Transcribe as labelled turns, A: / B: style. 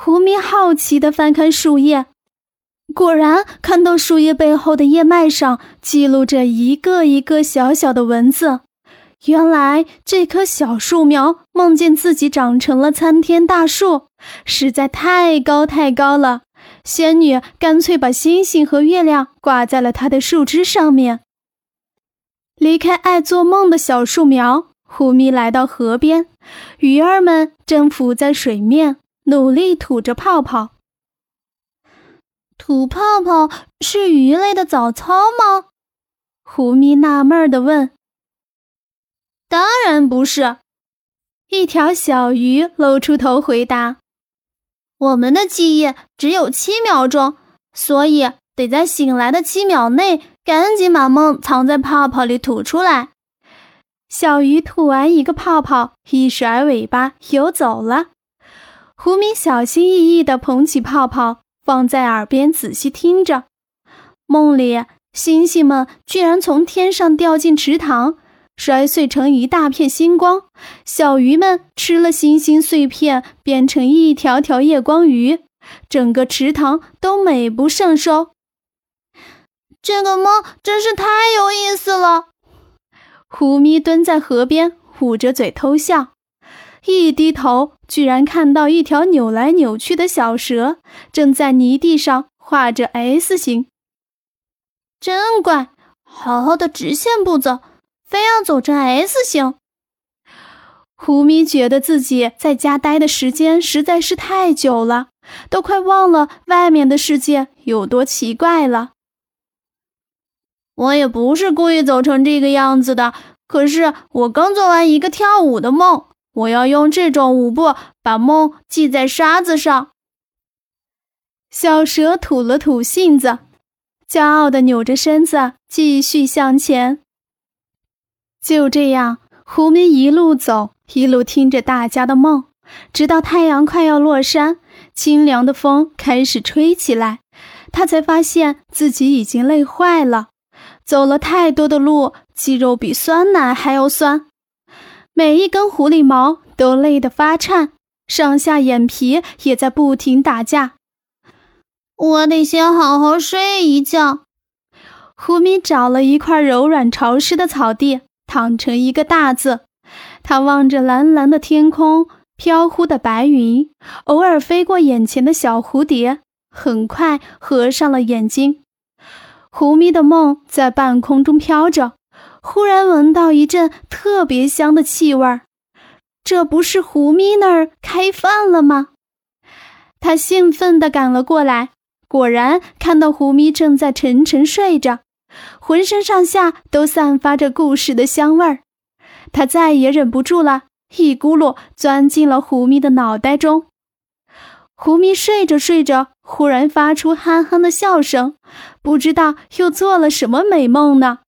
A: 胡咪好奇地翻看树叶，果然看到树叶背后的叶脉上记录着一个一个小小的文字。原来这棵小树苗梦见自己长成了参天大树，实在太高太高了。仙女干脆把星星和月亮挂在了它的树枝上面。离开爱做梦的小树苗，胡咪来到河边，鱼儿们正浮在水面，努力吐着泡泡。吐泡泡是鱼类的早操吗？胡咪纳闷地问。当然不是，一条小鱼露出头回答：“我们的记忆只有七秒钟，所以得在醒来的七秒内赶紧把梦藏在泡泡里吐出来。”小鱼吐完一个泡泡，一甩尾巴游走了。胡咪小心翼翼地捧起泡泡，放在耳边仔细听着。梦里，星星们居然从天上掉进池塘。摔碎成一大片星光，小鱼们吃了星星碎片，变成一条条夜光鱼，整个池塘都美不胜收。这个梦真是太有意思了。胡咪蹲在河边，捂着嘴偷笑，一低头，居然看到一条扭来扭去的小蛇，正在泥地上画着 S 形。真怪，好好的直线步走。非要走成 S 型，胡咪觉得自己在家待的时间实在是太久了，都快忘了外面的世界有多奇怪了。我也不是故意走成这个样子的，可是我刚做完一个跳舞的梦，我要用这种舞步把梦记在沙子上。小蛇吐了吐信子，骄傲地扭着身子继续向前。就这样，胡明一路走，一路听着大家的梦，直到太阳快要落山，清凉的风开始吹起来，他才发现自己已经累坏了。走了太多的路，肌肉比酸奶还要酸，每一根狐狸毛都累得发颤，上下眼皮也在不停打架。我得先好好睡一觉。胡咪找了一块柔软潮湿的草地。躺成一个大字，他望着蓝蓝的天空，飘忽的白云，偶尔飞过眼前的小蝴蝶，很快合上了眼睛。胡咪的梦在半空中飘着，忽然闻到一阵特别香的气味儿，这不是胡咪那儿开饭了吗？他兴奋地赶了过来，果然看到胡咪正在沉沉睡着。浑身上下都散发着故事的香味儿，他再也忍不住了，一咕噜钻进了胡咪的脑袋中。胡咪睡着睡着，忽然发出憨憨的笑声，不知道又做了什么美梦呢。